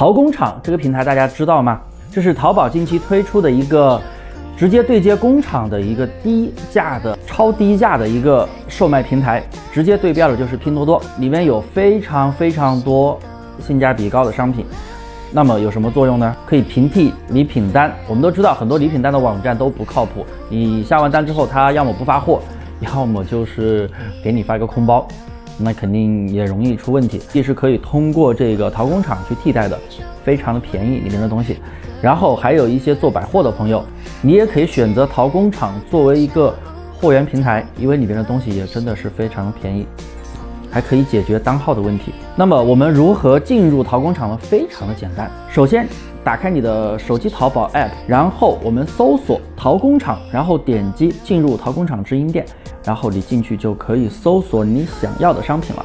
淘工厂这个平台大家知道吗？这是淘宝近期推出的一个直接对接工厂的一个低价的超低价的一个售卖平台，直接对标的就是拼多多，里面有非常非常多性价比高的商品。那么有什么作用呢？可以平替礼品单。我们都知道很多礼品单的网站都不靠谱，你下完单之后，他要么不发货，要么就是给你发一个空包。那肯定也容易出问题，也是可以通过这个淘工厂去替代的，非常的便宜里面的东西。然后还有一些做百货的朋友，你也可以选择淘工厂作为一个货源平台，因为里面的东西也真的是非常的便宜，还可以解决单号的问题。那么我们如何进入淘工厂呢？非常的简单，首先打开你的手机淘宝 app，然后我们搜索淘工厂，然后点击进入淘工厂直营店。然后你进去就可以搜索你想要的商品了。